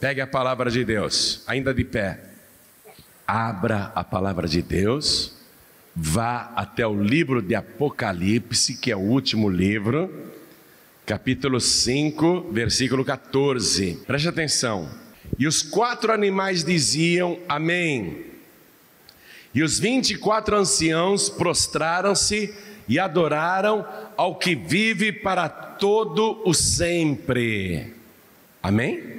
pegue a palavra de Deus, ainda de pé. Abra a palavra de Deus, vá até o livro de Apocalipse, que é o último livro, capítulo 5, versículo 14. Preste atenção. E os quatro animais diziam: Amém. E os vinte e quatro anciãos prostraram-se e adoraram ao que vive para todo o sempre. Amém?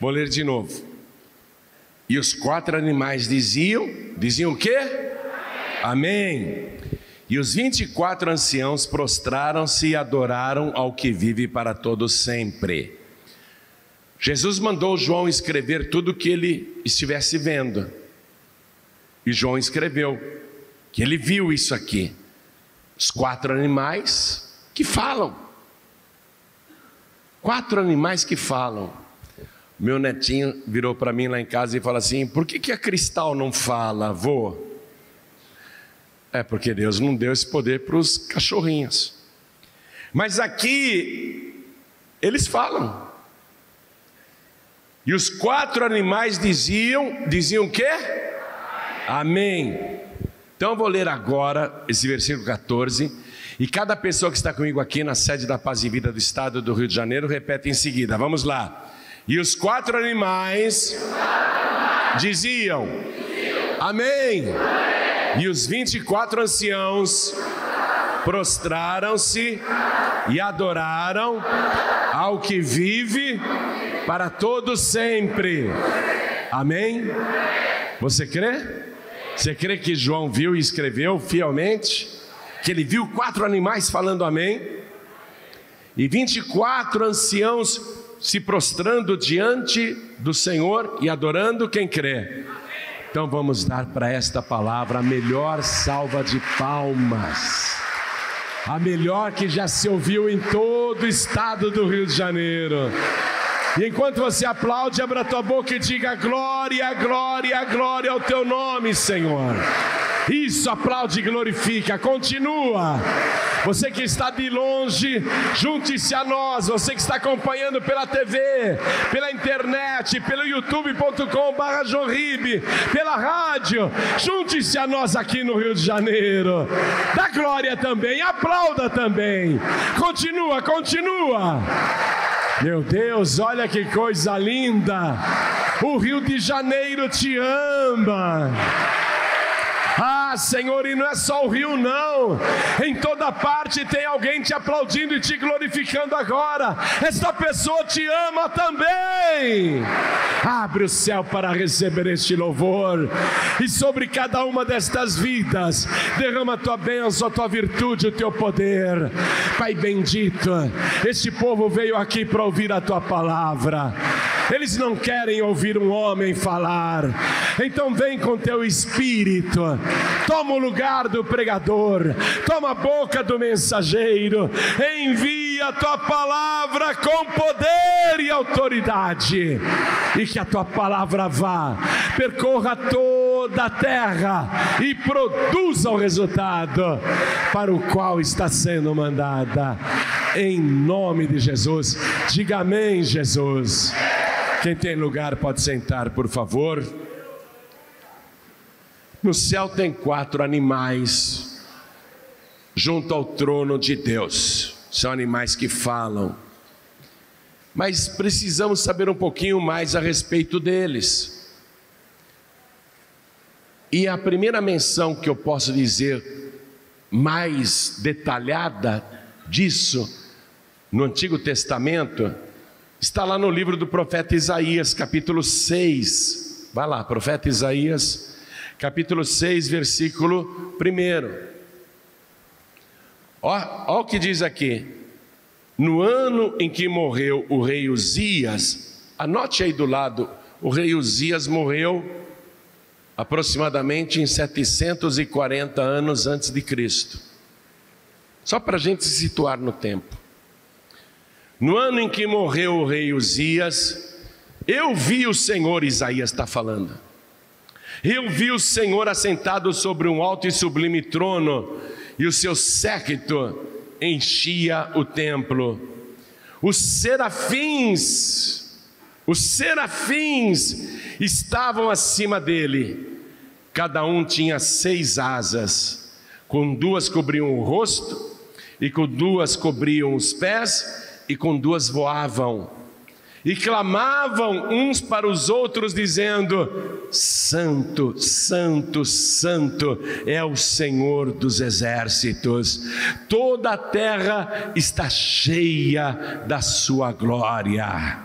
Vou ler de novo. E os quatro animais diziam: diziam o quê? Amém. E os vinte e quatro anciãos prostraram-se e adoraram ao que vive para todo sempre. Jesus mandou João escrever tudo o que ele estivesse vendo. E João escreveu que ele viu isso aqui. Os quatro animais que falam. Quatro animais que falam. Meu netinho virou para mim lá em casa e falou assim: por que, que a cristal não fala, avô? É porque Deus não deu esse poder para os cachorrinhos. Mas aqui, eles falam. E os quatro animais diziam: diziam o quê? Amém. Então eu vou ler agora esse versículo 14. E cada pessoa que está comigo aqui na sede da Paz e Vida do Estado do Rio de Janeiro repete em seguida. Vamos lá. E os quatro animais diziam: Amém. E os vinte e quatro anciãos prostraram-se e adoraram ao que vive para todos sempre. Amém? Você crê? Você crê que João viu e escreveu fielmente? Que ele viu quatro animais falando amém? E 24 anciãos se prostrando diante do Senhor e adorando quem crê. Então vamos dar para esta palavra a melhor salva de palmas. A melhor que já se ouviu em todo o estado do Rio de Janeiro. E enquanto você aplaude, abra tua boca e diga glória, glória, glória ao teu nome, Senhor. Isso, aplaude e glorifica. Continua. Você que está de longe, junte-se a nós. Você que está acompanhando pela TV, pela internet, pelo youtube.com/barra pela rádio, junte-se a nós aqui no Rio de Janeiro. Dá glória também, aplauda também. Continua, continua. Meu Deus, olha que coisa linda! O Rio de Janeiro te ama. Senhor, e não é só o rio, não. Em toda parte tem alguém te aplaudindo e te glorificando agora. Esta pessoa te ama também. Abre o céu para receber este louvor. E sobre cada uma destas vidas, derrama a tua bênção, a tua virtude, o teu poder. Pai bendito, este povo veio aqui para ouvir a tua palavra. Eles não querem ouvir um homem falar. Então vem com teu espírito, toma o lugar do pregador, toma a boca do mensageiro, envia a tua palavra com poder e autoridade, e que a tua palavra vá, percorra toda a terra e produza o resultado para o qual está sendo mandada. Em nome de Jesus, diga amém, Jesus. Quem tem lugar pode sentar, por favor. No céu tem quatro animais junto ao trono de Deus. São animais que falam. Mas precisamos saber um pouquinho mais a respeito deles. E a primeira menção que eu posso dizer mais detalhada disso no Antigo Testamento Está lá no livro do profeta Isaías, capítulo 6. Vai lá, profeta Isaías, capítulo 6, versículo 1. Olha o que diz aqui. No ano em que morreu o rei Uzias, anote aí do lado, o rei Uzias morreu aproximadamente em 740 anos antes de Cristo. Só para a gente se situar no tempo. No ano em que morreu o rei Uzias, eu vi o Senhor, Isaías está falando. Eu vi o Senhor assentado sobre um alto e sublime trono, e o seu séquito enchia o templo. Os serafins Os serafins estavam acima dele, cada um tinha seis asas, com duas cobriam o rosto, e com duas cobriam os pés, e com duas voavam e clamavam uns para os outros, dizendo: Santo, Santo, Santo é o Senhor dos exércitos, toda a terra está cheia da sua glória.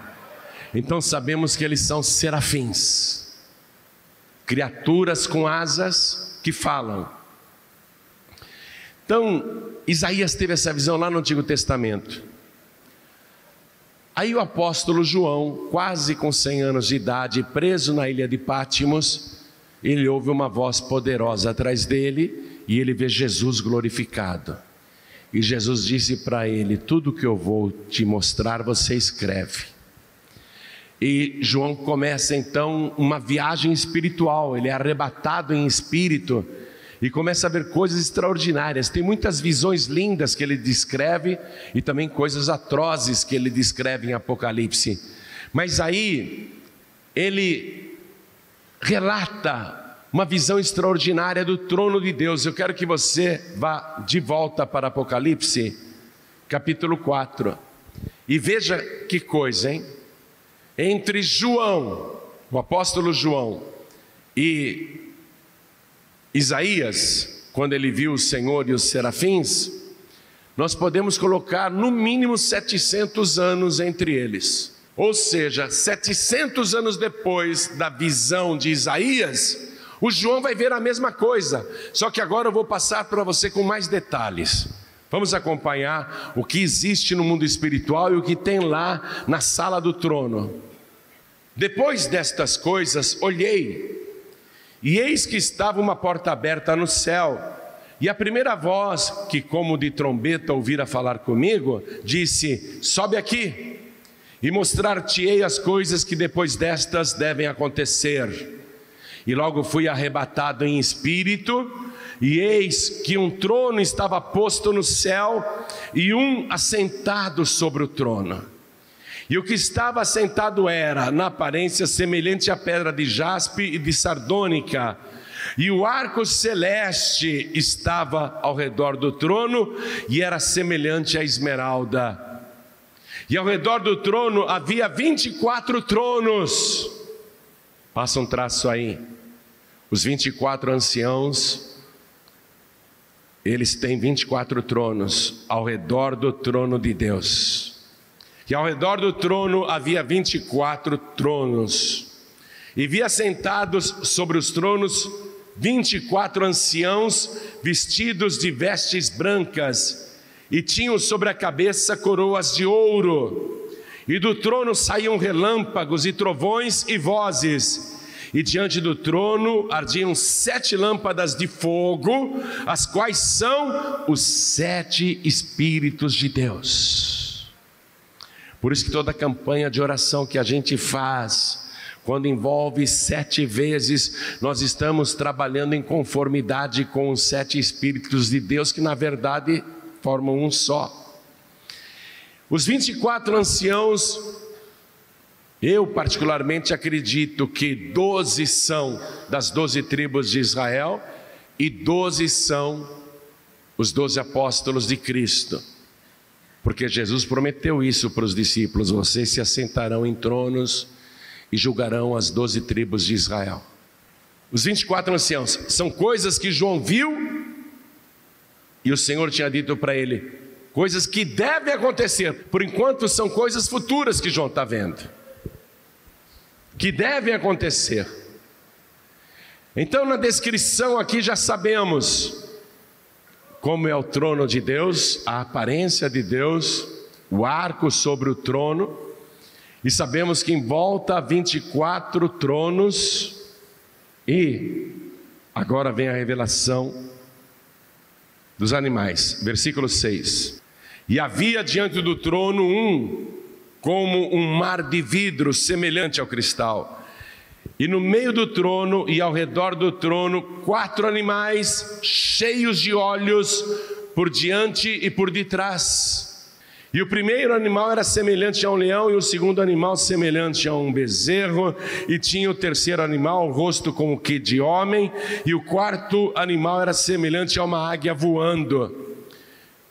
Então sabemos que eles são serafins, criaturas com asas que falam. Então, Isaías teve essa visão lá no Antigo Testamento. Aí o apóstolo João, quase com 100 anos de idade, preso na ilha de Pátimos, ele ouve uma voz poderosa atrás dele e ele vê Jesus glorificado. E Jesus disse para ele: Tudo que eu vou te mostrar, você escreve. E João começa então uma viagem espiritual, ele é arrebatado em espírito e começa a ver coisas extraordinárias. Tem muitas visões lindas que ele descreve e também coisas atrozes que ele descreve em Apocalipse. Mas aí ele relata uma visão extraordinária do trono de Deus. Eu quero que você vá de volta para Apocalipse, capítulo 4, e veja que coisa, hein? Entre João, o apóstolo João, e Isaías, quando ele viu o Senhor e os serafins, nós podemos colocar no mínimo 700 anos entre eles. Ou seja, 700 anos depois da visão de Isaías, o João vai ver a mesma coisa, só que agora eu vou passar para você com mais detalhes. Vamos acompanhar o que existe no mundo espiritual e o que tem lá na sala do trono. Depois destas coisas, olhei e eis que estava uma porta aberta no céu, e a primeira voz, que como de trombeta ouvira falar comigo, disse: Sobe aqui, e mostrar-te-ei as coisas que depois destas devem acontecer. E logo fui arrebatado em espírito, e eis que um trono estava posto no céu, e um assentado sobre o trono. E o que estava assentado era, na aparência, semelhante à pedra de jaspe e de sardônica, e o arco celeste estava ao redor do trono e era semelhante à esmeralda. E ao redor do trono havia 24 tronos. Passa um traço aí. Os 24 anciãos, eles têm 24 tronos ao redor do trono de Deus. E ao redor do trono havia vinte e quatro tronos, e via sentados sobre os tronos vinte e quatro anciãos vestidos de vestes brancas, e tinham sobre a cabeça coroas de ouro, e do trono saíam relâmpagos e trovões e vozes, e diante do trono ardiam sete lâmpadas de fogo, as quais são os sete Espíritos de Deus. Por isso que toda campanha de oração que a gente faz, quando envolve sete vezes, nós estamos trabalhando em conformidade com os sete Espíritos de Deus, que na verdade formam um só. Os 24 anciãos, eu particularmente acredito que 12 são das 12 tribos de Israel e 12 são os 12 apóstolos de Cristo. Porque Jesus prometeu isso para os discípulos: vocês se assentarão em tronos e julgarão as doze tribos de Israel. Os 24 anciãos são coisas que João viu e o Senhor tinha dito para ele, coisas que devem acontecer, por enquanto são coisas futuras que João está vendo, que devem acontecer. Então, na descrição aqui já sabemos como é o trono de Deus, a aparência de Deus, o arco sobre o trono, e sabemos que em volta há 24 tronos, e agora vem a revelação dos animais, versículo 6. E havia diante do trono um, como um mar de vidro semelhante ao cristal e no meio do trono e ao redor do trono, quatro animais cheios de olhos por diante e por detrás. E o primeiro animal era semelhante a um leão, e o segundo animal semelhante a um bezerro, e tinha o terceiro animal, o rosto como que de homem, e o quarto animal era semelhante a uma águia voando.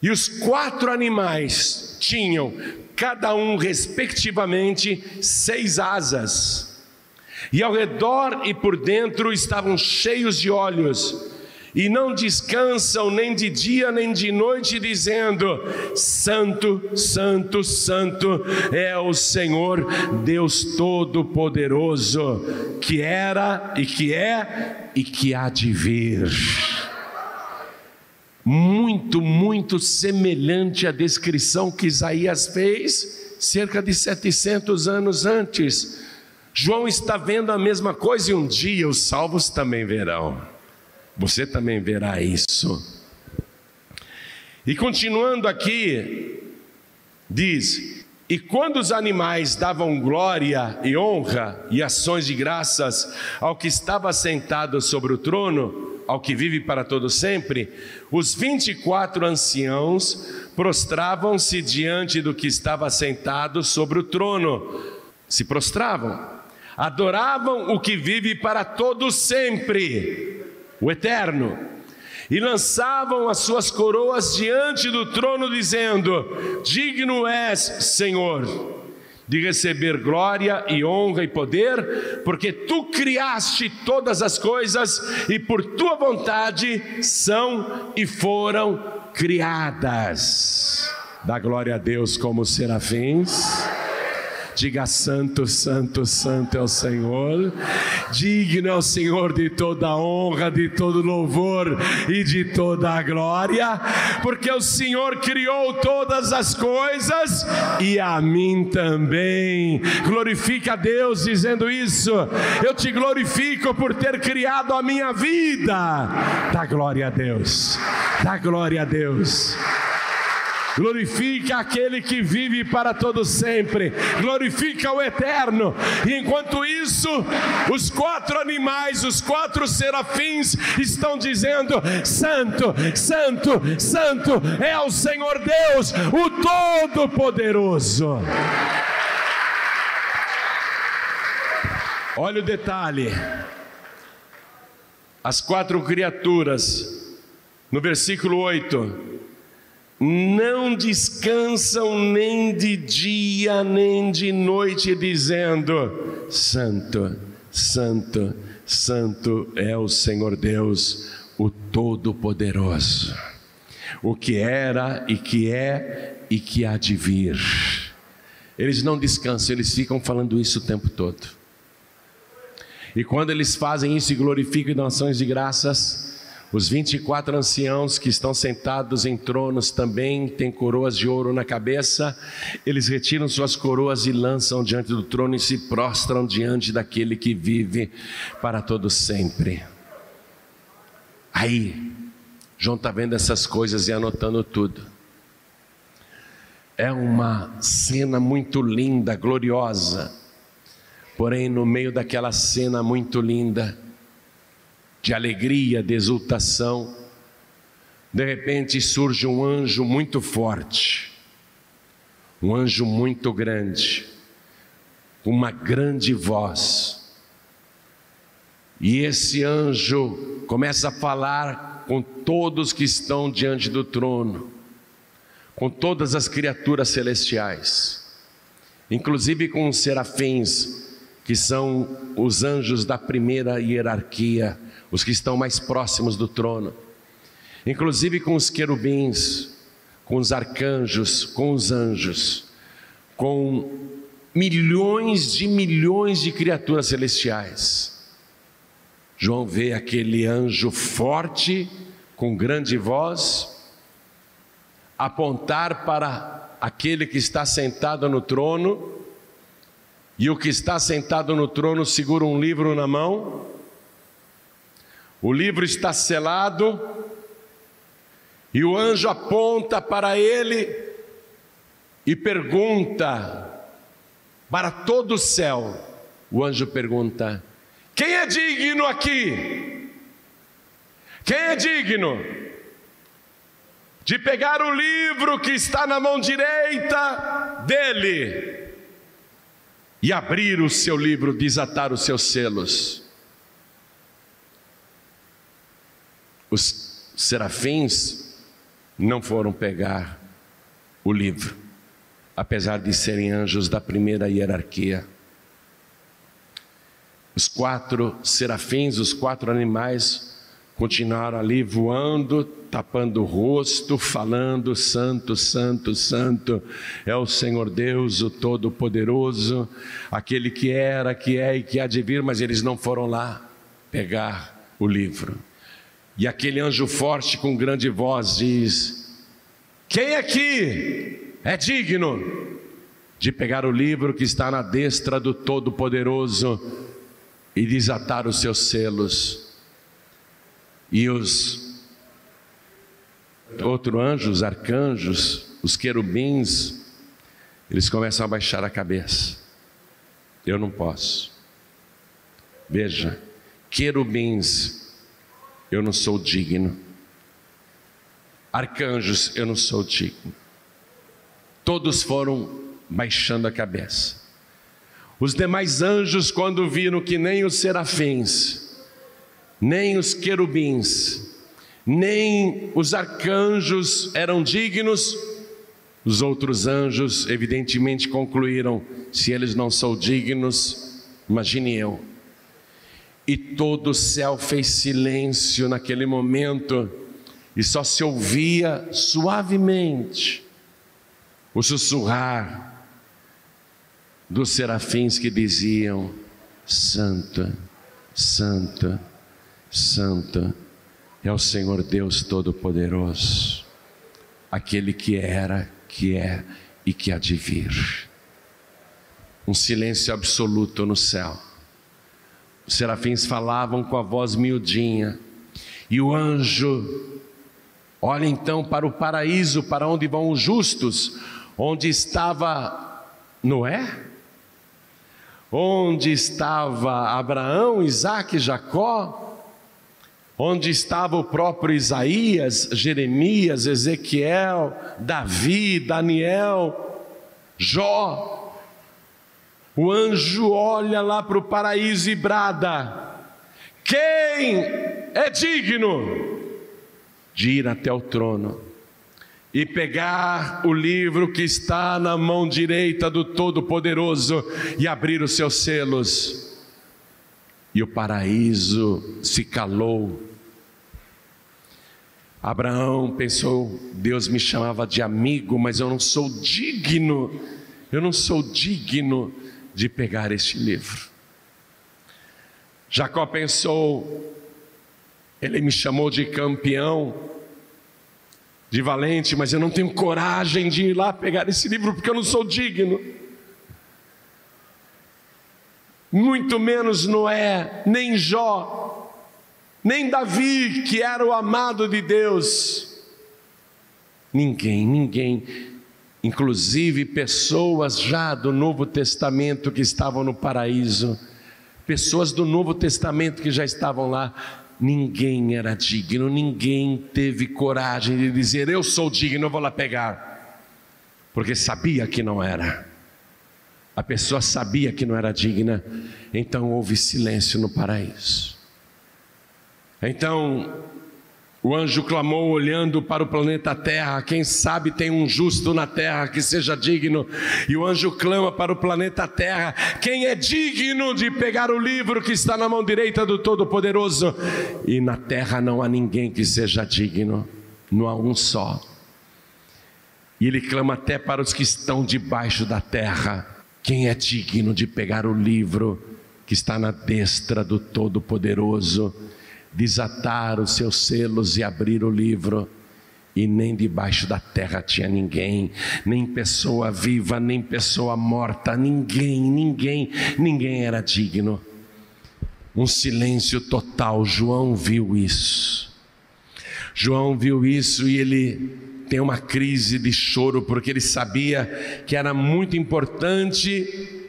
E os quatro animais tinham, cada um respectivamente, seis asas, e ao redor e por dentro estavam cheios de olhos e não descansam nem de dia nem de noite, dizendo: Santo, Santo, Santo é o Senhor Deus Todo-Poderoso, que era e que é e que há de vir. Muito, muito semelhante à descrição que Isaías fez cerca de 700 anos antes. João está vendo a mesma coisa e um dia os salvos também verão. Você também verá isso. E continuando aqui, diz: E quando os animais davam glória e honra e ações de graças ao que estava sentado sobre o trono, ao que vive para todo sempre, os vinte e quatro anciãos prostravam-se diante do que estava sentado sobre o trono. Se prostravam, adoravam o que vive para todo sempre o Eterno, e lançavam as suas coroas diante do trono, dizendo: Digno és, Senhor, de receber glória e honra e poder, porque tu criaste todas as coisas e por tua vontade são e foram criadas. Dá glória a Deus como serafins. Diga santo, santo, santo é o Senhor. Digno é o Senhor de toda honra, de todo louvor e de toda a glória, porque o Senhor criou todas as coisas e a mim também. Glorifica a Deus dizendo isso. Eu te glorifico por ter criado a minha vida. Dá glória a Deus. Dá glória a Deus. Glorifica aquele que vive para todo sempre. Glorifica o eterno. E enquanto isso, os quatro animais, os quatro serafins estão dizendo: Santo, Santo, Santo é o Senhor Deus, o Todo-Poderoso. Olha o detalhe. As quatro criaturas, no versículo 8, não descansam nem de dia nem de noite, dizendo: Santo, Santo, Santo é o Senhor Deus, o Todo-Poderoso, o que era e que é e que há de vir. Eles não descansam, eles ficam falando isso o tempo todo. E quando eles fazem isso e glorificam e dão ações de graças, os 24 anciãos que estão sentados em tronos também têm coroas de ouro na cabeça. Eles retiram suas coroas e lançam diante do trono e se prostram diante daquele que vive para todo sempre. Aí, João está vendo essas coisas e anotando tudo. É uma cena muito linda, gloriosa. Porém, no meio daquela cena muito linda, de alegria, de exultação, de repente surge um anjo muito forte, um anjo muito grande, com uma grande voz. E esse anjo começa a falar com todos que estão diante do trono, com todas as criaturas celestiais, inclusive com os serafins, que são os anjos da primeira hierarquia os que estão mais próximos do trono, inclusive com os querubins, com os arcanjos, com os anjos, com milhões de milhões de criaturas celestiais. João vê aquele anjo forte, com grande voz, apontar para aquele que está sentado no trono, e o que está sentado no trono segura um livro na mão, o livro está selado e o anjo aponta para ele e pergunta para todo o céu. O anjo pergunta: Quem é digno aqui? Quem é digno de pegar o livro que está na mão direita dele e abrir o seu livro, desatar os seus selos. Os serafins não foram pegar o livro, apesar de serem anjos da primeira hierarquia. Os quatro serafins, os quatro animais, continuaram ali voando, tapando o rosto, falando: Santo, Santo, Santo é o Senhor Deus, o Todo-Poderoso, aquele que era, que é e que há de vir, mas eles não foram lá pegar o livro. E aquele anjo forte com grande voz diz: Quem aqui é digno de pegar o livro que está na destra do Todo-Poderoso e desatar os seus selos? E os outros anjos, os arcanjos, os querubins, eles começam a baixar a cabeça. Eu não posso. Veja, querubins, eu não sou digno. Arcanjos, eu não sou digno. Todos foram baixando a cabeça. Os demais anjos, quando viram que nem os serafins, nem os querubins, nem os arcanjos eram dignos, os outros anjos, evidentemente, concluíram: se eles não são dignos, imagine eu. E todo o céu fez silêncio naquele momento, e só se ouvia suavemente o sussurrar dos serafins que diziam: Santo, Santo Santo é o Senhor Deus Todo-Poderoso, aquele que era, que é e que há de vir. Um silêncio absoluto no céu. Os serafins falavam com a voz miudinha, e o anjo olha então para o paraíso, para onde vão os justos, onde estava Noé, onde estava Abraão, Isaac, Jacó, onde estava o próprio Isaías, Jeremias, Ezequiel, Davi, Daniel, Jó. O anjo olha lá para o paraíso e brada: Quem é digno de ir até o trono e pegar o livro que está na mão direita do Todo-Poderoso e abrir os seus selos? e o paraíso se calou. Abraão pensou: Deus me chamava de amigo, mas eu não sou digno, eu não sou digno de pegar este livro. Jacó pensou: Ele me chamou de campeão, de valente, mas eu não tenho coragem de ir lá pegar esse livro porque eu não sou digno muito menos Noé, nem Jó, nem Davi, que era o amado de Deus. Ninguém, ninguém, inclusive pessoas já do Novo Testamento que estavam no paraíso, pessoas do Novo Testamento que já estavam lá, ninguém era digno, ninguém teve coragem de dizer: Eu sou digno, eu vou lá pegar, porque sabia que não era. A pessoa sabia que não era digna, então houve silêncio no paraíso. Então o anjo clamou olhando para o planeta Terra, quem sabe tem um justo na terra que seja digno. E o anjo clama para o planeta Terra, quem é digno de pegar o livro que está na mão direita do Todo-Poderoso? E na terra não há ninguém que seja digno, não há um só. E ele clama até para os que estão debaixo da terra. Quem é digno de pegar o livro que está na destra do Todo-Poderoso, desatar os seus selos e abrir o livro? E nem debaixo da terra tinha ninguém, nem pessoa viva, nem pessoa morta, ninguém, ninguém, ninguém era digno. Um silêncio total. João viu isso. João viu isso e ele tem uma crise de choro porque ele sabia que era muito importante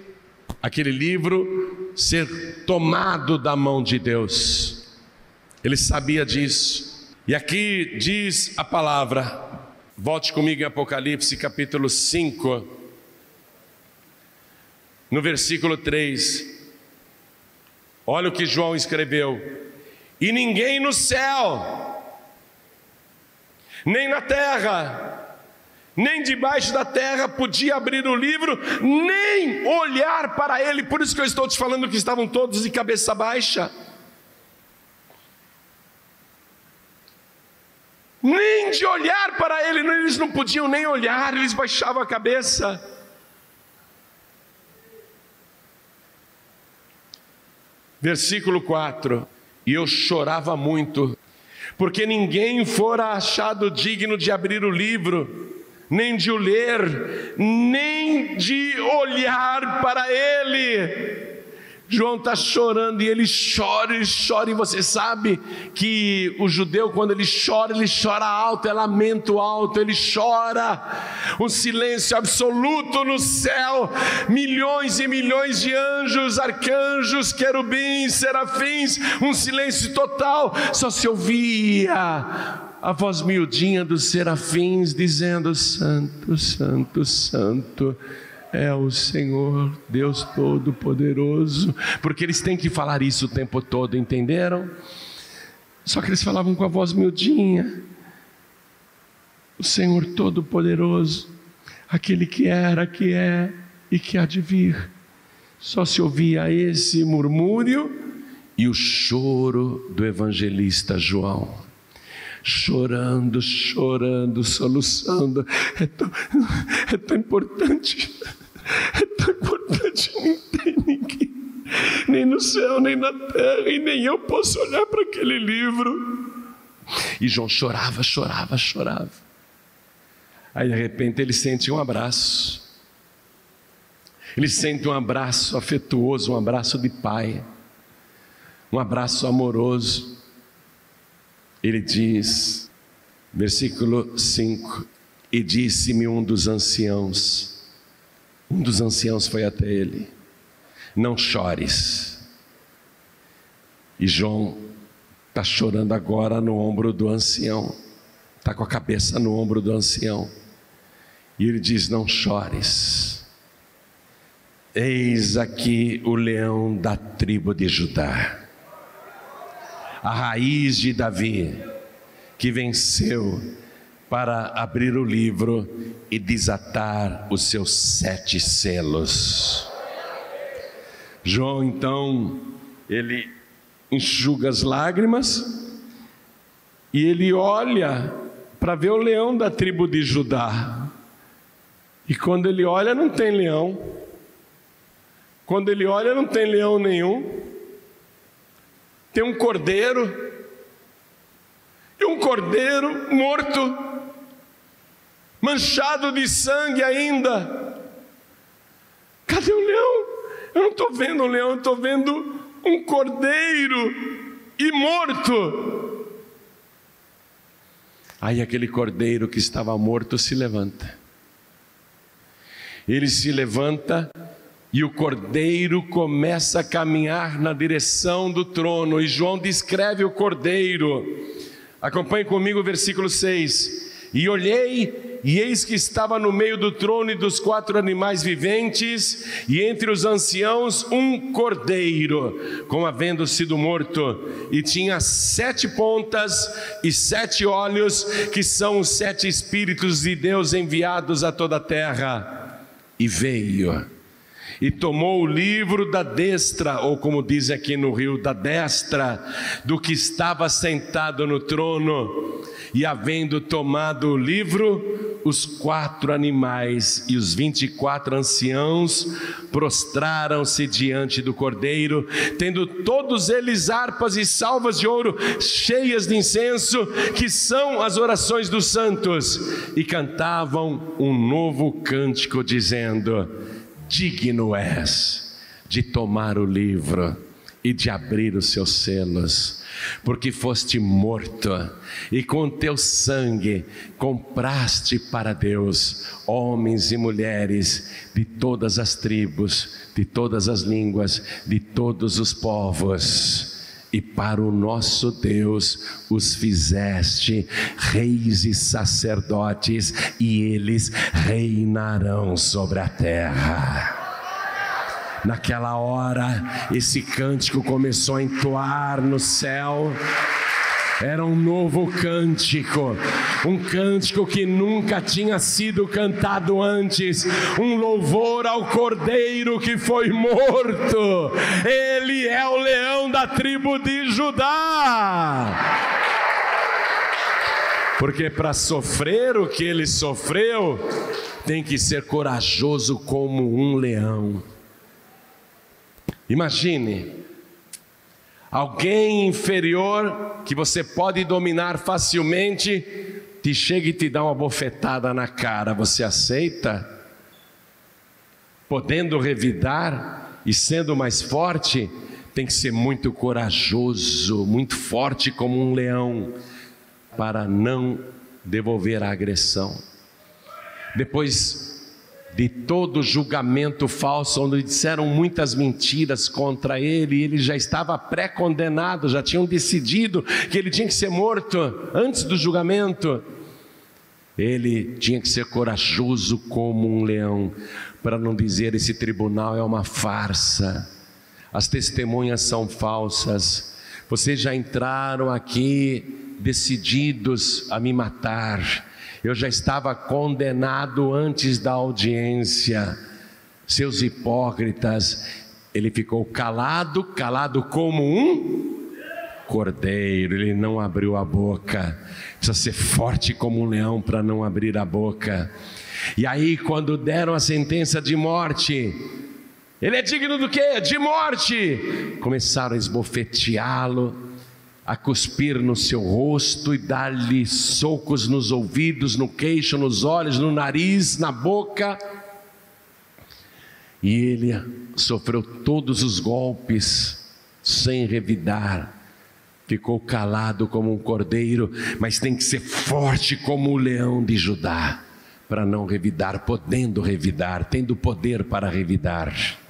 aquele livro ser tomado da mão de Deus. Ele sabia disso. E aqui diz a palavra Volte comigo em Apocalipse capítulo 5, no versículo 3. Olha o que João escreveu: E ninguém no céu, nem na terra, nem debaixo da terra podia abrir o livro, nem olhar para ele. Por isso que eu estou te falando que estavam todos de cabeça baixa. Nem de olhar para ele, eles não podiam nem olhar, eles baixavam a cabeça. Versículo 4: E eu chorava muito, porque ninguém fora achado digno de abrir o livro, nem de o ler, nem de olhar para ele. João está chorando e ele chora, ele chora, e você sabe que o judeu, quando ele chora, ele chora alto, é lamento alto, ele chora, um silêncio absoluto no céu, milhões e milhões de anjos, arcanjos, querubins, serafins, um silêncio total, só se ouvia a voz miudinha dos serafins dizendo: Santo, Santo, Santo é o Senhor Deus Todo-Poderoso, porque eles têm que falar isso o tempo todo, entenderam? Só que eles falavam com a voz miudinha. O Senhor Todo-Poderoso, aquele que era, que é e que há de vir. Só se ouvia esse murmúrio e o choro do evangelista João chorando, chorando, soluçando. É tão, é tão importante é tão importante, não tem ninguém, nem no céu, nem na terra, e nem eu posso olhar para aquele livro. E João chorava, chorava, chorava. Aí de repente ele sente um abraço. Ele sente um abraço afetuoso, um abraço de pai, um abraço amoroso. Ele diz, versículo 5: E disse-me um dos anciãos, um dos anciãos foi até ele: Não chores. E João está chorando agora no ombro do ancião, está com a cabeça no ombro do ancião. E ele diz: Não chores. Eis aqui o leão da tribo de Judá, a raiz de Davi, que venceu para abrir o livro e desatar os seus sete selos. João então, ele enxuga as lágrimas e ele olha para ver o leão da tribo de Judá. E quando ele olha, não tem leão. Quando ele olha, não tem leão nenhum. Tem um cordeiro. E um cordeiro morto manchado de sangue ainda. Cadê o leão? Eu não estou vendo um leão, eu estou vendo um cordeiro e morto. Aí aquele cordeiro que estava morto se levanta. Ele se levanta e o cordeiro começa a caminhar na direção do trono. E João descreve o cordeiro. Acompanhe comigo o versículo 6. E olhei e eis que estava no meio do trono e dos quatro animais viventes, e entre os anciãos um cordeiro, como havendo sido morto, e tinha sete pontas e sete olhos, que são os sete Espíritos de Deus enviados a toda a terra. E veio, e tomou o livro da destra, ou como diz aqui no Rio, da destra, do que estava sentado no trono, e havendo tomado o livro, os quatro animais e os vinte e quatro anciãos prostraram-se diante do cordeiro, tendo todos eles harpas e salvas de ouro cheias de incenso, que são as orações dos santos, e cantavam um novo cântico, dizendo: Digno és de tomar o livro e de abrir os seus selos porque foste morto e com teu sangue compraste para Deus homens e mulheres de todas as tribos, de todas as línguas, de todos os povos. e para o nosso Deus os fizeste reis e sacerdotes, e eles reinarão sobre a terra. Naquela hora, esse cântico começou a entoar no céu. Era um novo cântico, um cântico que nunca tinha sido cantado antes, um louvor ao Cordeiro que foi morto. Ele é o leão da tribo de Judá. Porque para sofrer o que ele sofreu, tem que ser corajoso como um leão. Imagine alguém inferior que você pode dominar facilmente te chega e te dá uma bofetada na cara, você aceita? Podendo revidar e sendo mais forte, tem que ser muito corajoso, muito forte como um leão, para não devolver a agressão. Depois de todo julgamento falso, onde disseram muitas mentiras contra ele, ele já estava pré-condenado, já tinham decidido que ele tinha que ser morto antes do julgamento. Ele tinha que ser corajoso como um leão, para não dizer esse tribunal é uma farsa, as testemunhas são falsas, vocês já entraram aqui decididos a me matar eu já estava condenado antes da audiência. Seus hipócritas, ele ficou calado, calado como um cordeiro, ele não abriu a boca. Precisa ser forte como um leão para não abrir a boca. E aí, quando deram a sentença de morte, ele é digno do quê? De morte. Começaram a esbofeteá-lo, a cuspir no seu rosto e dar-lhe socos nos ouvidos, no queixo, nos olhos, no nariz, na boca. E ele sofreu todos os golpes sem revidar. Ficou calado como um cordeiro, mas tem que ser forte como o leão de Judá, para não revidar, podendo revidar, tendo poder para revidar.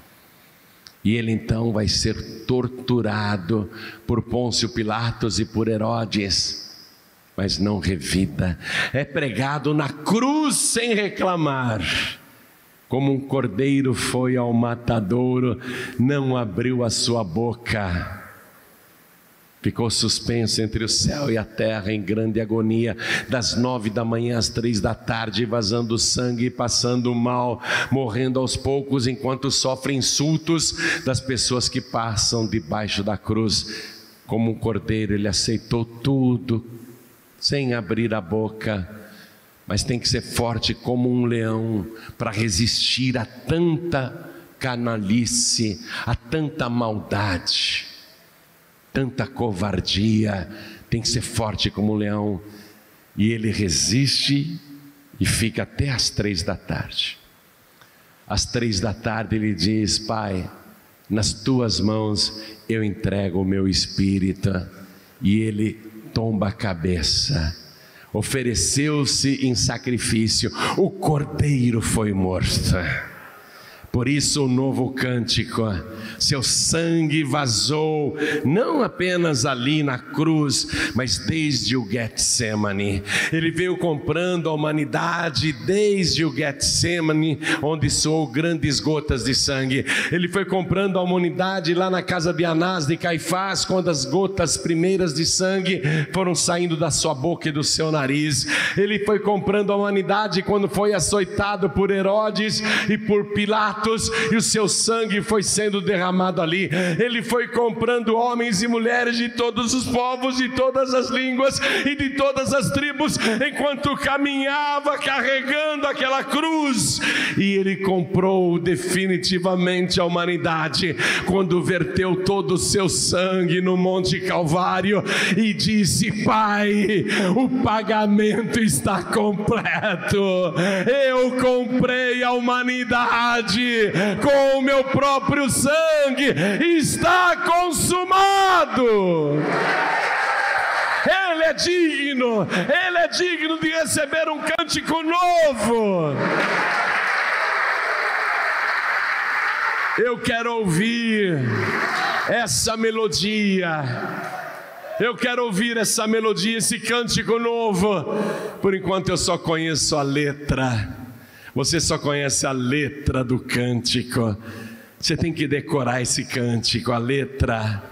E ele então vai ser torturado por Pôncio Pilatos e por Herodes, mas não revida. É pregado na cruz sem reclamar. Como um cordeiro foi ao matadouro, não abriu a sua boca Ficou suspenso entre o céu e a terra em grande agonia, das nove da manhã às três da tarde, vazando sangue, passando mal, morrendo aos poucos, enquanto sofre insultos das pessoas que passam debaixo da cruz. Como um cordeiro, ele aceitou tudo, sem abrir a boca, mas tem que ser forte como um leão para resistir a tanta canalice, a tanta maldade tanta covardia, tem que ser forte como um leão. E ele resiste e fica até às três da tarde. Às três da tarde ele diz: Pai, nas tuas mãos eu entrego o meu espírito. E ele tomba a cabeça. Ofereceu-se em sacrifício, o cordeiro foi morto. Por isso o novo cântico, seu sangue vazou, não apenas ali na cruz, mas desde o Getsemane. Ele veio comprando a humanidade desde o Getsemane, onde soou grandes gotas de sangue. Ele foi comprando a humanidade lá na casa de Anás de Caifás, quando as gotas primeiras de sangue foram saindo da sua boca e do seu nariz. Ele foi comprando a humanidade quando foi açoitado por Herodes e por Pilatos e o seu sangue foi sendo derramado ali. Ele foi comprando homens e mulheres de todos os povos, de todas as línguas e de todas as tribos, enquanto caminhava carregando aquela cruz. E ele comprou definitivamente a humanidade quando verteu todo o seu sangue no Monte Calvário e disse: Pai, o pagamento está completo. Eu comprei a humanidade com o meu próprio sangue, está consumado. Ele é digno, ele é digno de receber um cântico novo. Eu quero ouvir essa melodia. Eu quero ouvir essa melodia, esse cântico novo. Por enquanto eu só conheço a letra. Você só conhece a letra do cântico. Você tem que decorar esse cântico, a letra.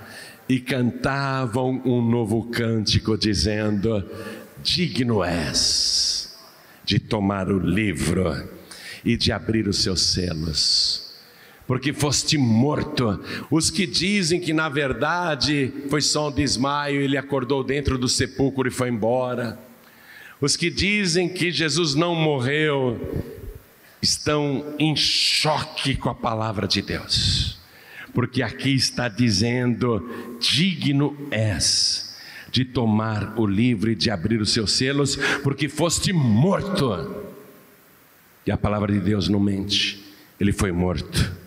E cantavam um novo cântico, dizendo: Digno és de tomar o livro e de abrir os seus selos porque foste morto. Os que dizem que na verdade foi só um desmaio, ele acordou dentro do sepulcro e foi embora. Os que dizem que Jesus não morreu estão em choque com a palavra de Deus, porque aqui está dizendo: digno és de tomar o livro e de abrir os seus selos, porque foste morto. E a palavra de Deus não mente, ele foi morto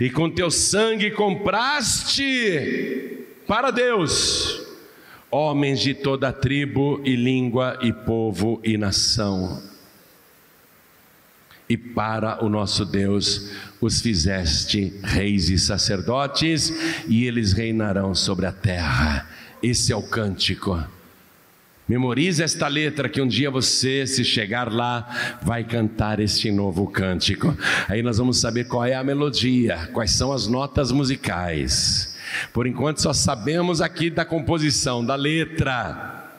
e com teu sangue compraste para Deus homens de toda tribo e língua e povo e nação. E para o nosso Deus os fizeste reis e sacerdotes, e eles reinarão sobre a terra. Esse é o cântico Memorize esta letra que um dia você, se chegar lá, vai cantar este novo cântico. Aí nós vamos saber qual é a melodia, quais são as notas musicais. Por enquanto só sabemos aqui da composição, da letra.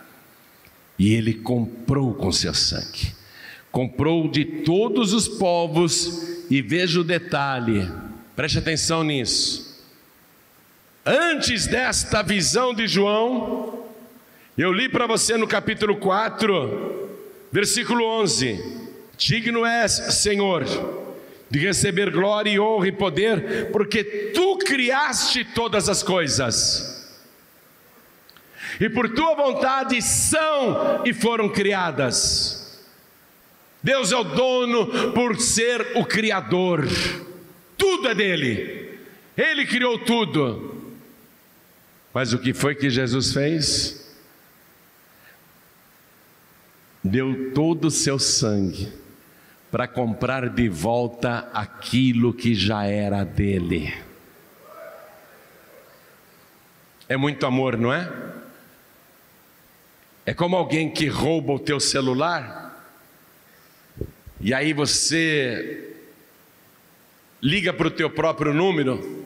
E ele comprou com seu sangue. Comprou de todos os povos e veja o detalhe. Preste atenção nisso. Antes desta visão de João, eu li para você no capítulo 4, versículo 11: Digno és, Senhor, de receber glória e honra e poder, porque tu criaste todas as coisas, e por tua vontade são e foram criadas. Deus é o dono por ser o Criador, tudo é dele, Ele criou tudo. Mas o que foi que Jesus fez? deu todo o seu sangue para comprar de volta aquilo que já era dele. É muito amor, não é? É como alguém que rouba o teu celular e aí você liga para o teu próprio número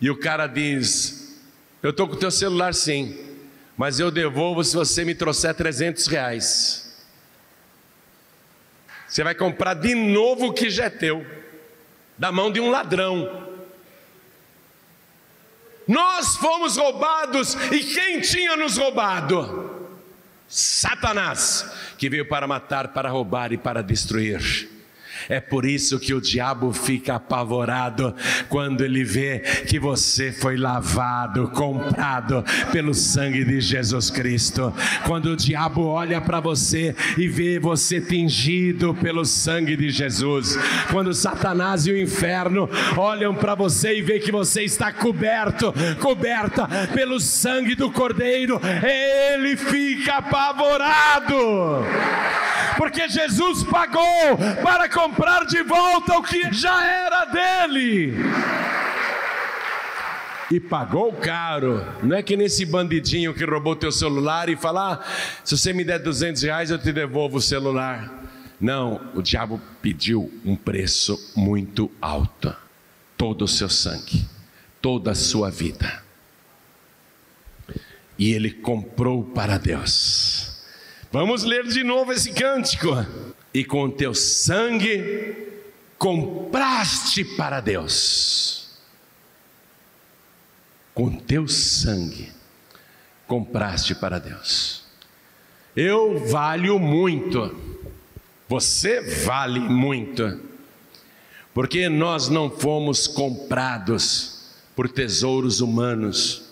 e o cara diz: Eu estou com o teu celular sim, mas eu devolvo se você me trouxer 300 reais. Você vai comprar de novo o que já é teu, da mão de um ladrão. Nós fomos roubados e quem tinha nos roubado? Satanás, que veio para matar, para roubar e para destruir. É por isso que o diabo fica apavorado quando ele vê que você foi lavado, comprado pelo sangue de Jesus Cristo. Quando o diabo olha para você e vê você tingido pelo sangue de Jesus. Quando Satanás e o inferno olham para você e vê que você está coberto, coberta pelo sangue do Cordeiro, ele fica apavorado. Porque Jesus pagou para comprar de volta o que já era dele. E pagou caro. Não é que nesse bandidinho que roubou teu celular e falar: ah, se você me der 200 reais, eu te devolvo o celular. Não, o diabo pediu um preço muito alto. Todo o seu sangue, toda a sua vida. E ele comprou para Deus. Vamos ler de novo esse cântico e com teu sangue compraste para Deus. Com teu sangue compraste para Deus. Eu valho muito, você vale muito, porque nós não fomos comprados por tesouros humanos,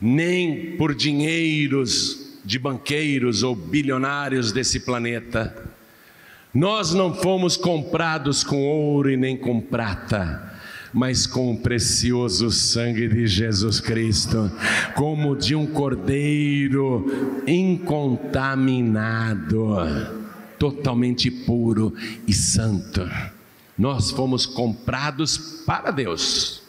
nem por dinheiros de banqueiros ou bilionários desse planeta. Nós não fomos comprados com ouro e nem com prata, mas com o precioso sangue de Jesus Cristo, como de um cordeiro incontaminado, totalmente puro e santo. Nós fomos comprados para Deus.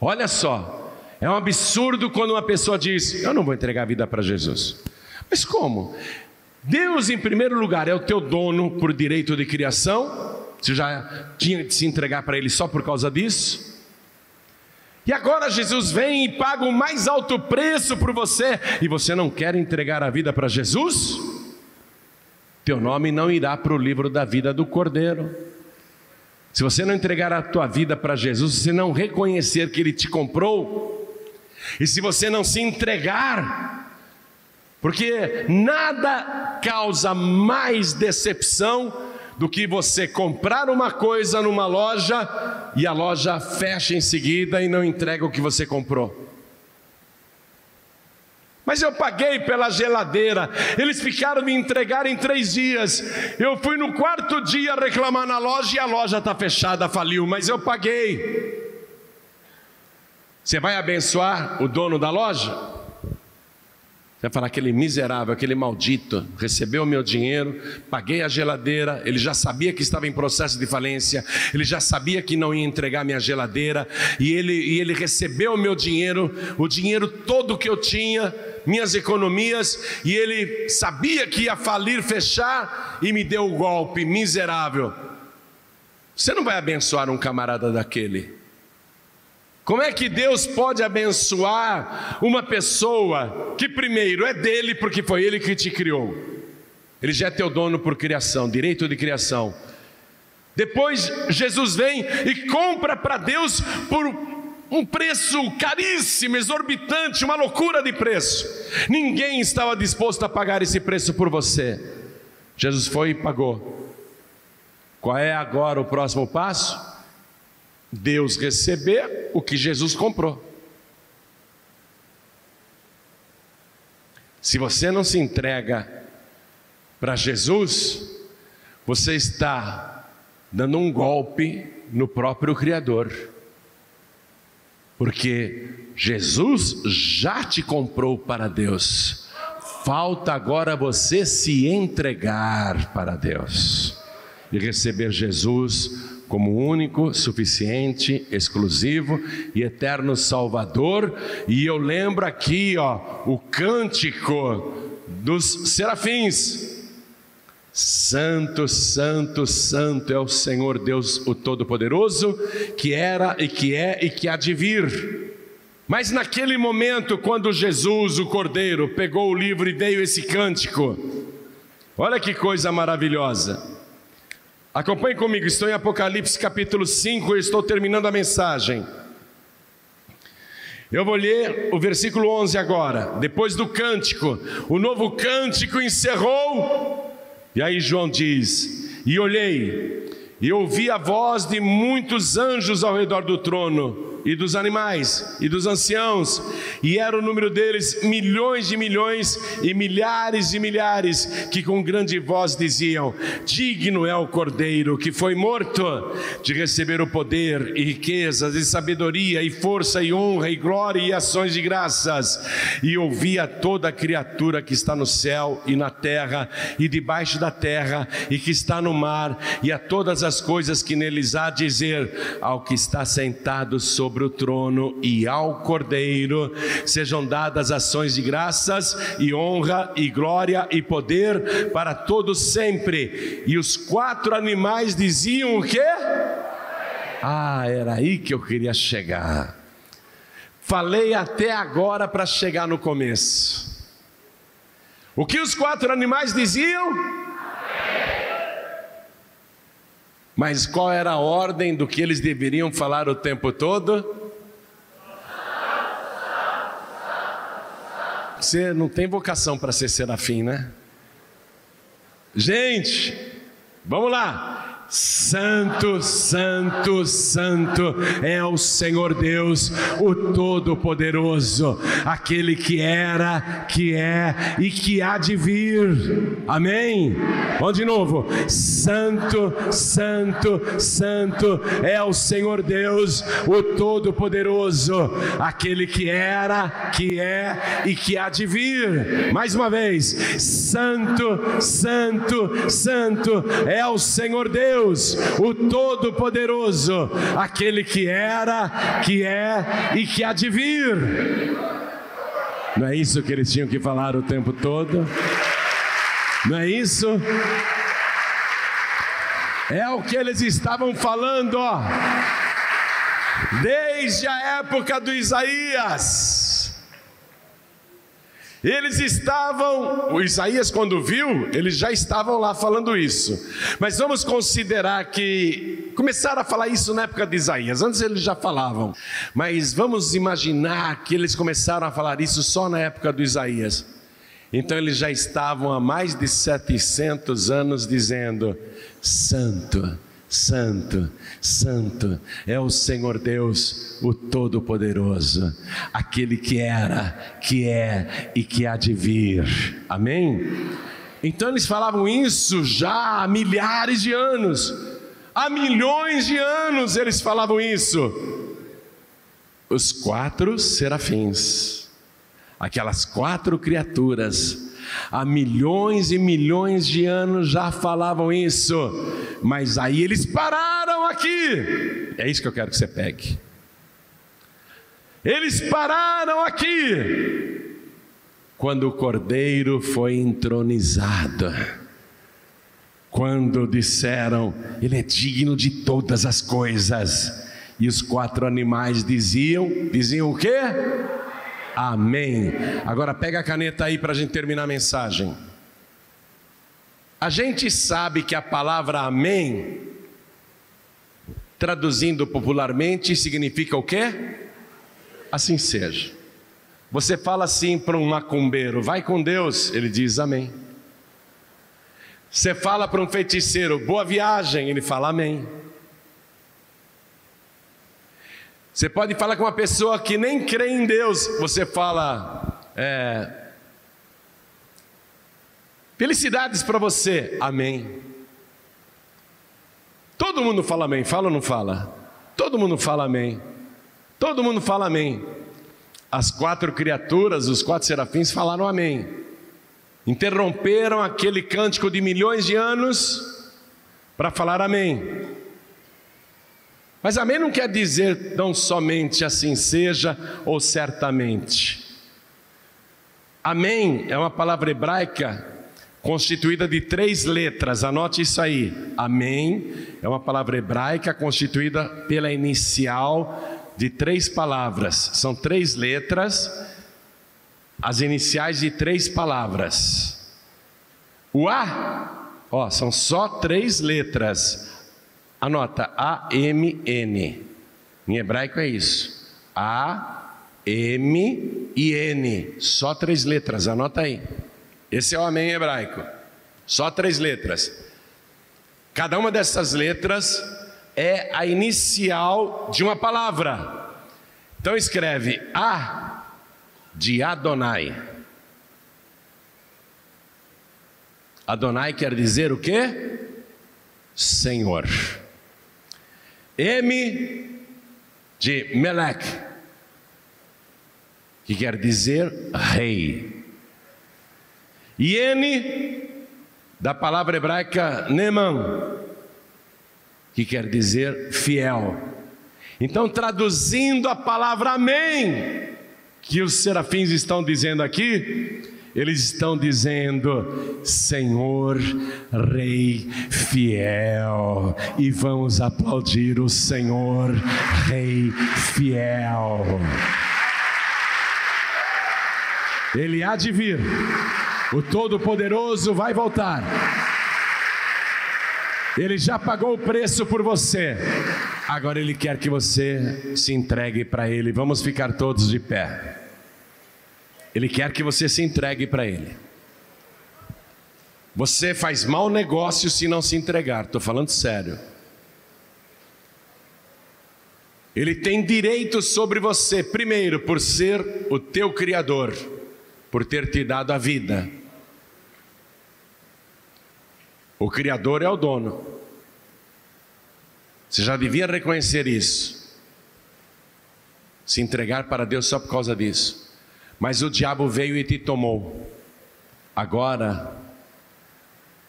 Olha só, é um absurdo quando uma pessoa diz: Eu não vou entregar a vida para Jesus. Mas como? Deus, em primeiro lugar, é o teu dono por direito de criação. Você já tinha de se entregar para Ele só por causa disso? E agora Jesus vem e paga o mais alto preço por você, e você não quer entregar a vida para Jesus? Teu nome não irá para o livro da vida do Cordeiro. Se você não entregar a tua vida para Jesus, se não reconhecer que Ele te comprou, e se você não se entregar, porque nada causa mais decepção do que você comprar uma coisa numa loja e a loja fecha em seguida e não entrega o que você comprou. Mas eu paguei pela geladeira, eles ficaram me entregar em três dias. Eu fui no quarto dia reclamar na loja e a loja está fechada, faliu, mas eu paguei. Você vai abençoar o dono da loja? Você vai falar, aquele miserável, aquele maldito, recebeu o meu dinheiro, paguei a geladeira, ele já sabia que estava em processo de falência, ele já sabia que não ia entregar minha geladeira, e ele, e ele recebeu o meu dinheiro, o dinheiro todo que eu tinha, minhas economias, e ele sabia que ia falir, fechar, e me deu o golpe, miserável. Você não vai abençoar um camarada daquele. Como é que Deus pode abençoar uma pessoa que, primeiro, é dele porque foi ele que te criou? Ele já é teu dono por criação, direito de criação. Depois, Jesus vem e compra para Deus por um preço caríssimo, exorbitante, uma loucura de preço. Ninguém estava disposto a pagar esse preço por você. Jesus foi e pagou. Qual é agora o próximo passo? Deus receber o que Jesus comprou. Se você não se entrega para Jesus, você está dando um golpe no próprio Criador. Porque Jesus já te comprou para Deus. Falta agora você se entregar para Deus e receber Jesus como único, suficiente, exclusivo e eterno Salvador. E eu lembro aqui, ó, o cântico dos serafins. Santo, santo, santo é o Senhor Deus, o Todo-Poderoso, que era e que é e que há de vir. Mas naquele momento, quando Jesus, o Cordeiro, pegou o livro e veio esse cântico, olha que coisa maravilhosa. Acompanhe comigo, estou em Apocalipse capítulo 5, eu estou terminando a mensagem. Eu vou ler o versículo 11 agora, depois do cântico. O novo cântico encerrou. E aí João diz: E olhei, e ouvi a voz de muitos anjos ao redor do trono e dos animais e dos anciãos, e era o número deles milhões de milhões e milhares e milhares, que com grande voz diziam: Digno é o Cordeiro que foi morto de receber o poder e riquezas e sabedoria e força e honra e glória e ações de graças. E ouvia toda criatura que está no céu e na terra e debaixo da terra e que está no mar e a todas as coisas que neles há dizer ao que está sentado sobre sobre o trono e ao Cordeiro sejam dadas ações de graças e honra e glória e poder para todos sempre. E os quatro animais diziam o quê? Ah, era aí que eu queria chegar. Falei até agora para chegar no começo. O que os quatro animais diziam? Mas qual era a ordem do que eles deveriam falar o tempo todo? Você não tem vocação para ser serafim, né? Gente, vamos lá. Santo, Santo, Santo é o Senhor Deus, o Todo-Poderoso, aquele que era, que é e que há de vir. Amém? Vamos de novo. Santo, Santo, Santo é o Senhor Deus, o Todo-Poderoso, aquele que era, que é e que há de vir. Mais uma vez. Santo, Santo, Santo é o Senhor Deus Deus, o Todo-Poderoso, aquele que era, que é e que há de vir. Não é isso que eles tinham que falar o tempo todo? Não é isso? É o que eles estavam falando, ó. Desde a época do Isaías. Eles estavam, o Isaías quando viu, eles já estavam lá falando isso. Mas vamos considerar que começaram a falar isso na época de Isaías. Antes eles já falavam. Mas vamos imaginar que eles começaram a falar isso só na época do Isaías. Então eles já estavam há mais de 700 anos dizendo: Santo, Santo, Santo é o Senhor Deus, o Todo-Poderoso, aquele que era, que é e que há de vir. Amém? Então eles falavam isso já há milhares de anos, há milhões de anos eles falavam isso. Os quatro serafins aquelas quatro criaturas, há milhões e milhões de anos já falavam isso, mas aí eles pararam aqui. É isso que eu quero que você pegue. Eles pararam aqui quando o cordeiro foi entronizado. Quando disseram, Ele é digno de todas as coisas. E os quatro animais diziam: diziam o quê? Amém. Agora pega a caneta aí para a gente terminar a mensagem. A gente sabe que a palavra amém, traduzindo popularmente, significa o quê? Assim seja. Você fala assim para um macumbeiro, vai com Deus, ele diz amém. Você fala para um feiticeiro, boa viagem, ele fala amém. Você pode falar com uma pessoa que nem crê em Deus, você fala, é, felicidades para você, amém. Todo mundo fala amém, fala ou não fala? Todo mundo fala amém. Todo mundo fala amém. As quatro criaturas, os quatro serafins falaram amém. Interromperam aquele cântico de milhões de anos para falar amém. Mas amém não quer dizer tão somente assim seja ou certamente. Amém é uma palavra hebraica constituída de três letras, anote isso aí. Amém é uma palavra hebraica constituída pela inicial de três palavras, são três letras, as iniciais de três palavras. O A, ó, são só três letras. Anota A-M-N. Em hebraico é isso. A-M e N. Só três letras, anota aí. Esse é o amém hebraico. Só três letras. Cada uma dessas letras é a inicial de uma palavra. Então escreve A de Adonai. Adonai quer dizer o quê? Senhor. M de Melech, que quer dizer rei. E N da palavra hebraica Neman, que quer dizer fiel. Então, traduzindo a palavra Amém, que os serafins estão dizendo aqui, eles estão dizendo: Senhor, Rei fiel, e vamos aplaudir o Senhor, Rei fiel. Ele há de vir, o Todo-Poderoso vai voltar. Ele já pagou o preço por você. Agora Ele quer que você se entregue para Ele. Vamos ficar todos de pé. Ele quer que você se entregue para Ele. Você faz mau negócio se não se entregar, estou falando sério. Ele tem direito sobre você, primeiro, por ser o teu Criador, por ter te dado a vida. O Criador é o dono. Você já devia reconhecer isso. Se entregar para Deus só por causa disso. Mas o diabo veio e te tomou. Agora,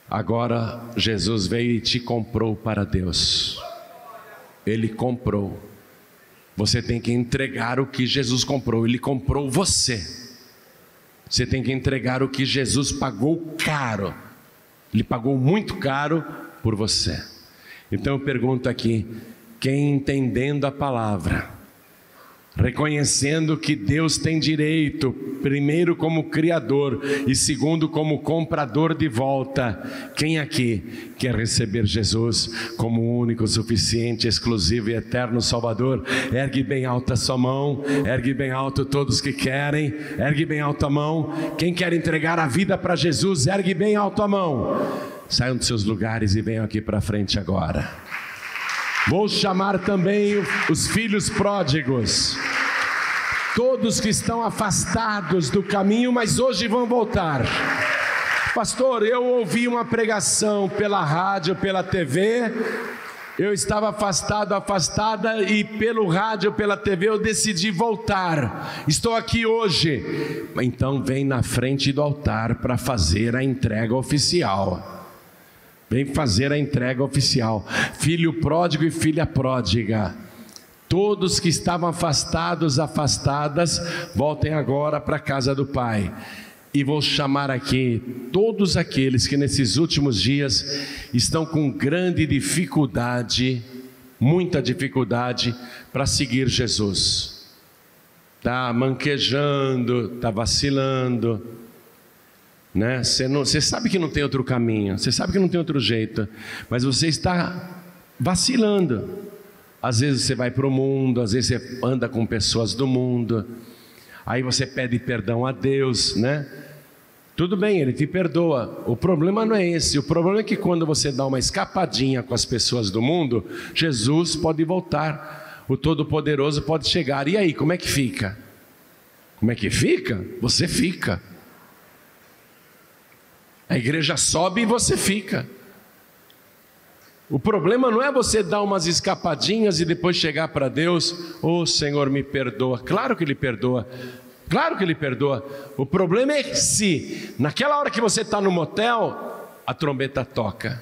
Agora Jesus veio e te comprou para Deus. Ele comprou. Você tem que entregar o que Jesus comprou. Ele comprou você. Você tem que entregar o que Jesus pagou caro. Ele pagou muito caro por você. Então eu pergunto aqui: quem entendendo a palavra, reconhecendo que Deus tem direito, primeiro como criador e segundo como comprador de volta. Quem aqui quer receber Jesus como único, suficiente, exclusivo e eterno Salvador? Ergue bem alta a sua mão, ergue bem alto todos que querem, ergue bem alta a mão. Quem quer entregar a vida para Jesus, ergue bem alto a mão. Saiam dos seus lugares e venham aqui para frente agora. Vou chamar também os filhos pródigos. Todos que estão afastados do caminho, mas hoje vão voltar. Pastor, eu ouvi uma pregação pela rádio, pela TV. Eu estava afastado, afastada, e pelo rádio, pela TV, eu decidi voltar. Estou aqui hoje. Então, vem na frente do altar para fazer a entrega oficial. Vem fazer a entrega oficial. Filho pródigo e filha pródiga. Todos que estavam afastados, afastadas, voltem agora para a casa do Pai. E vou chamar aqui todos aqueles que nesses últimos dias estão com grande dificuldade, muita dificuldade para seguir Jesus. Tá manquejando, tá vacilando, né? Você, você sabe que não tem outro caminho, você sabe que não tem outro jeito, mas você está vacilando. Às vezes você vai para o mundo, às vezes você anda com pessoas do mundo, aí você pede perdão a Deus, né? Tudo bem, Ele te perdoa. O problema não é esse. O problema é que quando você dá uma escapadinha com as pessoas do mundo, Jesus pode voltar. O Todo-Poderoso pode chegar. E aí, como é que fica? Como é que fica? Você fica. A igreja sobe e você fica. O problema não é você dar umas escapadinhas e depois chegar para Deus, ô oh, Senhor, me perdoa. Claro que Ele perdoa, claro que Ele perdoa. O problema é se, naquela hora que você está no motel, a trombeta toca.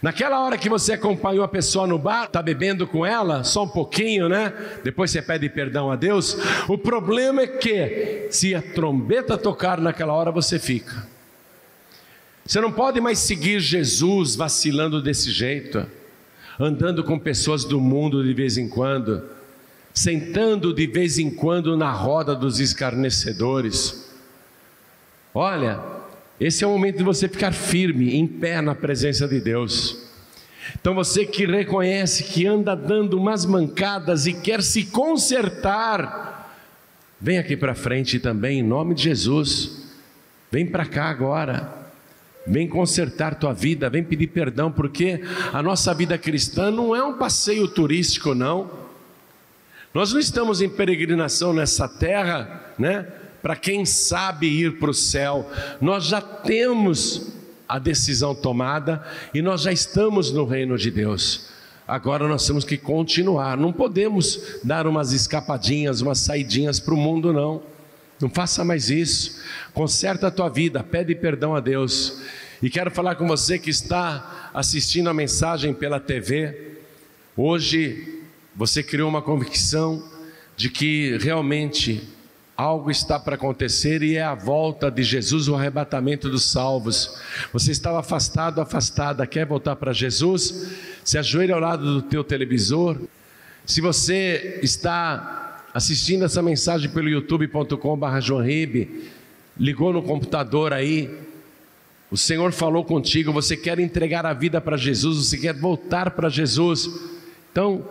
Naquela hora que você acompanhou a pessoa no bar, está bebendo com ela, só um pouquinho, né? Depois você pede perdão a Deus. O problema é que, se a trombeta tocar naquela hora, você fica. Você não pode mais seguir Jesus vacilando desse jeito, andando com pessoas do mundo de vez em quando, sentando de vez em quando na roda dos escarnecedores. Olha, esse é o momento de você ficar firme, em pé na presença de Deus. Então você que reconhece que anda dando umas mancadas e quer se consertar, vem aqui para frente também, em nome de Jesus. Vem para cá agora. Vem consertar tua vida, vem pedir perdão, porque a nossa vida cristã não é um passeio turístico, não. Nós não estamos em peregrinação nessa terra, né? Para quem sabe ir para o céu, nós já temos a decisão tomada e nós já estamos no reino de Deus. Agora nós temos que continuar, não podemos dar umas escapadinhas, umas saidinhas para o mundo, não. Não faça mais isso. Conserta a tua vida, pede perdão a Deus. E quero falar com você que está assistindo a mensagem pela TV. Hoje você criou uma convicção de que realmente algo está para acontecer e é a volta de Jesus, o arrebatamento dos salvos. Você estava afastado, afastada, quer voltar para Jesus? Se ajoelhe ao lado do teu televisor. Se você está assistindo essa mensagem pelo youtube.com.br ligou no computador aí, o Senhor falou contigo, você quer entregar a vida para Jesus, você quer voltar para Jesus. Então,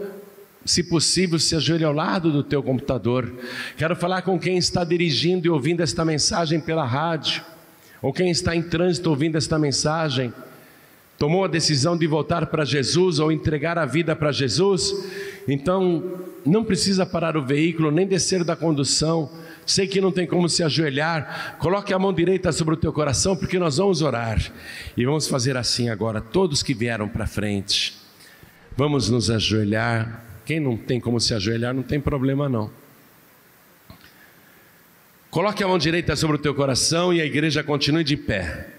se possível, se ajoelhe ao lado do teu computador. Quero falar com quem está dirigindo e ouvindo esta mensagem pela rádio, ou quem está em trânsito ouvindo esta mensagem tomou a decisão de voltar para Jesus ou entregar a vida para Jesus, então não precisa parar o veículo, nem descer da condução. Sei que não tem como se ajoelhar. Coloque a mão direita sobre o teu coração, porque nós vamos orar. E vamos fazer assim agora, todos que vieram para frente. Vamos nos ajoelhar. Quem não tem como se ajoelhar, não tem problema não. Coloque a mão direita sobre o teu coração e a igreja continue de pé.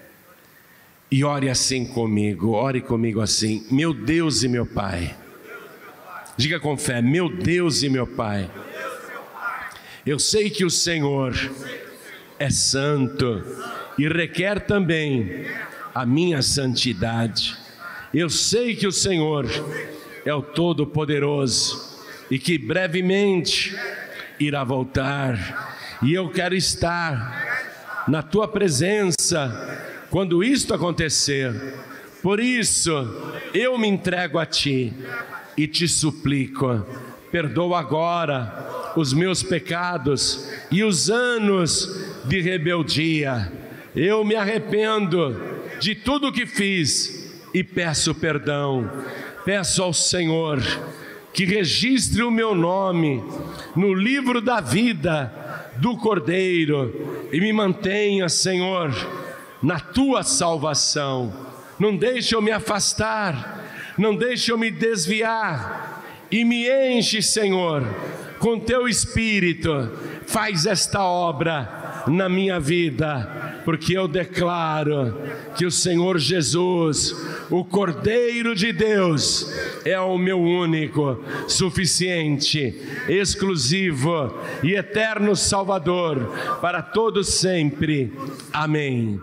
E ore assim comigo, ore comigo assim, meu Deus e meu Pai. Diga com fé, meu Deus e meu Pai. Eu sei que o Senhor é santo e requer também a minha santidade. Eu sei que o Senhor é o Todo-Poderoso e que brevemente irá voltar, e eu quero estar na tua presença quando isto acontecer. Por isso, eu me entrego a ti e te suplico, perdoa agora os meus pecados e os anos de rebeldia. Eu me arrependo de tudo que fiz e peço perdão. Peço ao Senhor que registre o meu nome no livro da vida do Cordeiro e me mantenha, Senhor, na tua salvação. Não deixe eu me afastar, não deixe eu me desviar e me enche, Senhor, com teu espírito. Faz esta obra na minha vida, porque eu declaro que o Senhor Jesus, o Cordeiro de Deus, é o meu único, suficiente, exclusivo e eterno Salvador para todos sempre. Amém.